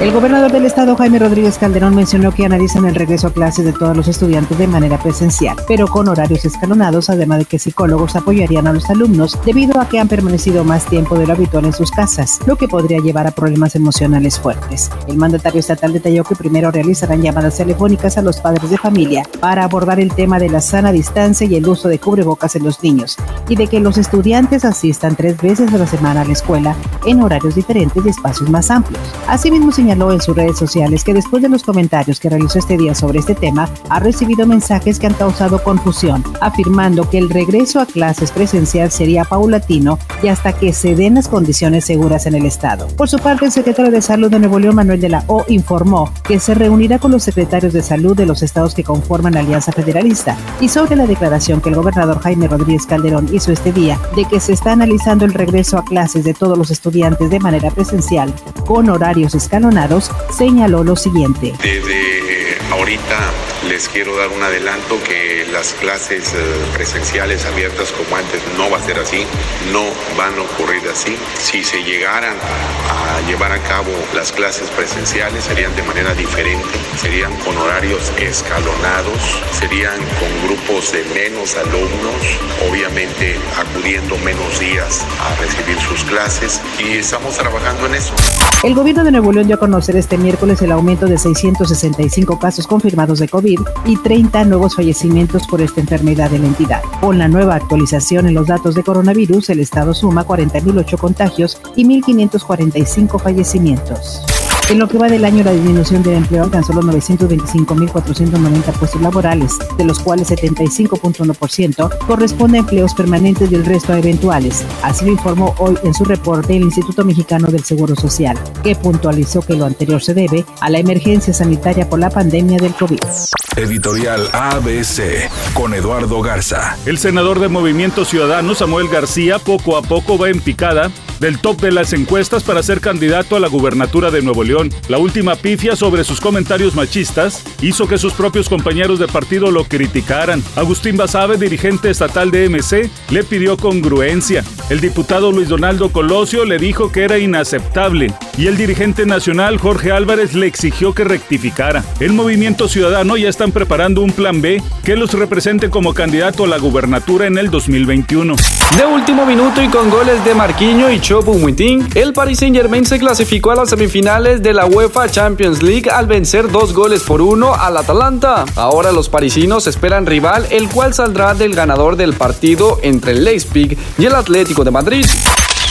El gobernador del estado, Jaime Rodríguez Calderón, mencionó que analizan el regreso a clases de todos los estudiantes de manera presencial, pero con horarios escalonados, además de que psicólogos apoyarían a los alumnos debido a que han permanecido más tiempo de lo habitual en sus casas, lo que podría llevar a problemas emocionales fuertes. El mandatario estatal detalló que primero realizarán llamadas telefónicas a los padres de familia para abordar el tema de la sana distancia y el uso de cubrebocas en los niños, y de que los estudiantes asistan tres veces a la semana a la escuela en horarios diferentes y espacios más amplios. Asimismo, señaló señaló en sus redes sociales que después de los comentarios que realizó este día sobre este tema, ha recibido mensajes que han causado confusión, afirmando que el regreso a clases presencial sería paulatino y hasta que se den las condiciones seguras en el Estado. Por su parte, el secretario de Salud de Nuevo León, Manuel de la O, informó que se reunirá con los secretarios de salud de los estados que conforman la Alianza Federalista y sobre la declaración que el gobernador Jaime Rodríguez Calderón hizo este día de que se está analizando el regreso a clases de todos los estudiantes de manera presencial con horarios escalonados señaló lo siguiente. Ahorita les quiero dar un adelanto que las clases eh, presenciales abiertas como antes no va a ser así, no van a ocurrir así. Si se llegaran a llevar a cabo las clases presenciales serían de manera diferente, serían con horarios escalonados, serían con grupos de menos alumnos, obviamente acudiendo menos días a recibir sus clases y estamos trabajando en eso. El gobierno de Nuevo León dio a conocer este miércoles el aumento de 665 casos confirmados de COVID y 30 nuevos fallecimientos por esta enfermedad en la entidad. Con la nueva actualización en los datos de coronavirus, el estado suma 40.008 contagios y 1.545 fallecimientos. En lo que va del año, la disminución del empleo alcanzó los 925.490 puestos laborales, de los cuales 75.1% corresponde a empleos permanentes y el resto a eventuales. Así lo informó hoy en su reporte el Instituto Mexicano del Seguro Social, que puntualizó que lo anterior se debe a la emergencia sanitaria por la pandemia del COVID. Editorial ABC con Eduardo Garza. El senador de Movimiento Ciudadano, Samuel García, poco a poco va en picada del top de las encuestas para ser candidato a la gubernatura de Nuevo León. La última pifia sobre sus comentarios machistas hizo que sus propios compañeros de partido lo criticaran. Agustín Basabe, dirigente estatal de MC, le pidió congruencia. El diputado Luis Donaldo Colosio le dijo que era inaceptable y el dirigente nacional Jorge Álvarez le exigió que rectificara. El Movimiento Ciudadano ya están preparando un plan B que los represente como candidato a la gubernatura en el 2021. De último minuto y con goles de Marquinho y Choupo-Moting, el Paris Saint-Germain se clasificó a las semifinales de la UEFA Champions League al vencer dos goles por uno al Atalanta. Ahora los parisinos esperan rival, el cual saldrá del ganador del partido entre el Leipzig y el Atlético de Madrid.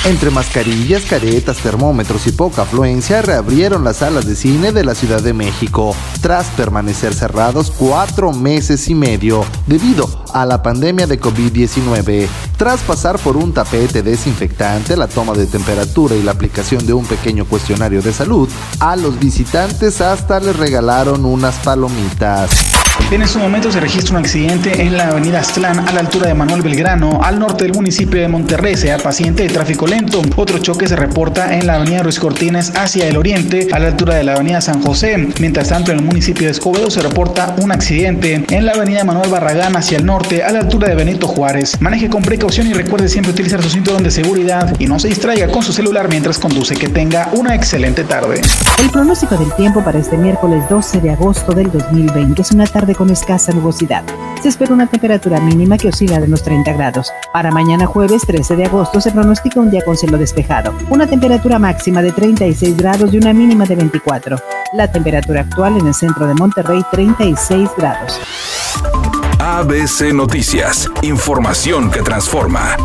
Entre mascarillas, caretas, termómetros y poca afluencia, reabrieron las salas de cine de la Ciudad de México, tras permanecer cerrados cuatro meses y medio debido a la pandemia de COVID-19. Tras pasar por un tapete desinfectante, la toma de temperatura y la aplicación de un pequeño cuestionario de salud, a los visitantes hasta les regalaron unas palomitas. En estos momentos se registra un accidente en la avenida Aztlán a la altura de Manuel Belgrano, al norte del municipio de Monterrey. Sea paciente de tráfico lento. Otro choque se reporta en la avenida Ruiz Cortines hacia el oriente, a la altura de la avenida San José. Mientras tanto, en el municipio de Escobedo se reporta un accidente en la avenida Manuel Barragán hacia el norte, a la altura de Benito Juárez. Maneje con precaución y recuerde siempre utilizar su cinturón de seguridad y no se distraiga con su celular mientras conduce. Que tenga una excelente tarde. El pronóstico del tiempo para este miércoles 12 de agosto del 2020 es una con escasa nubosidad. Se espera una temperatura mínima que oscila de los 30 grados. Para mañana jueves 13 de agosto se pronostica un día con cielo despejado, una temperatura máxima de 36 grados y una mínima de 24. La temperatura actual en el centro de Monterrey 36 grados. ABC Noticias, información que transforma.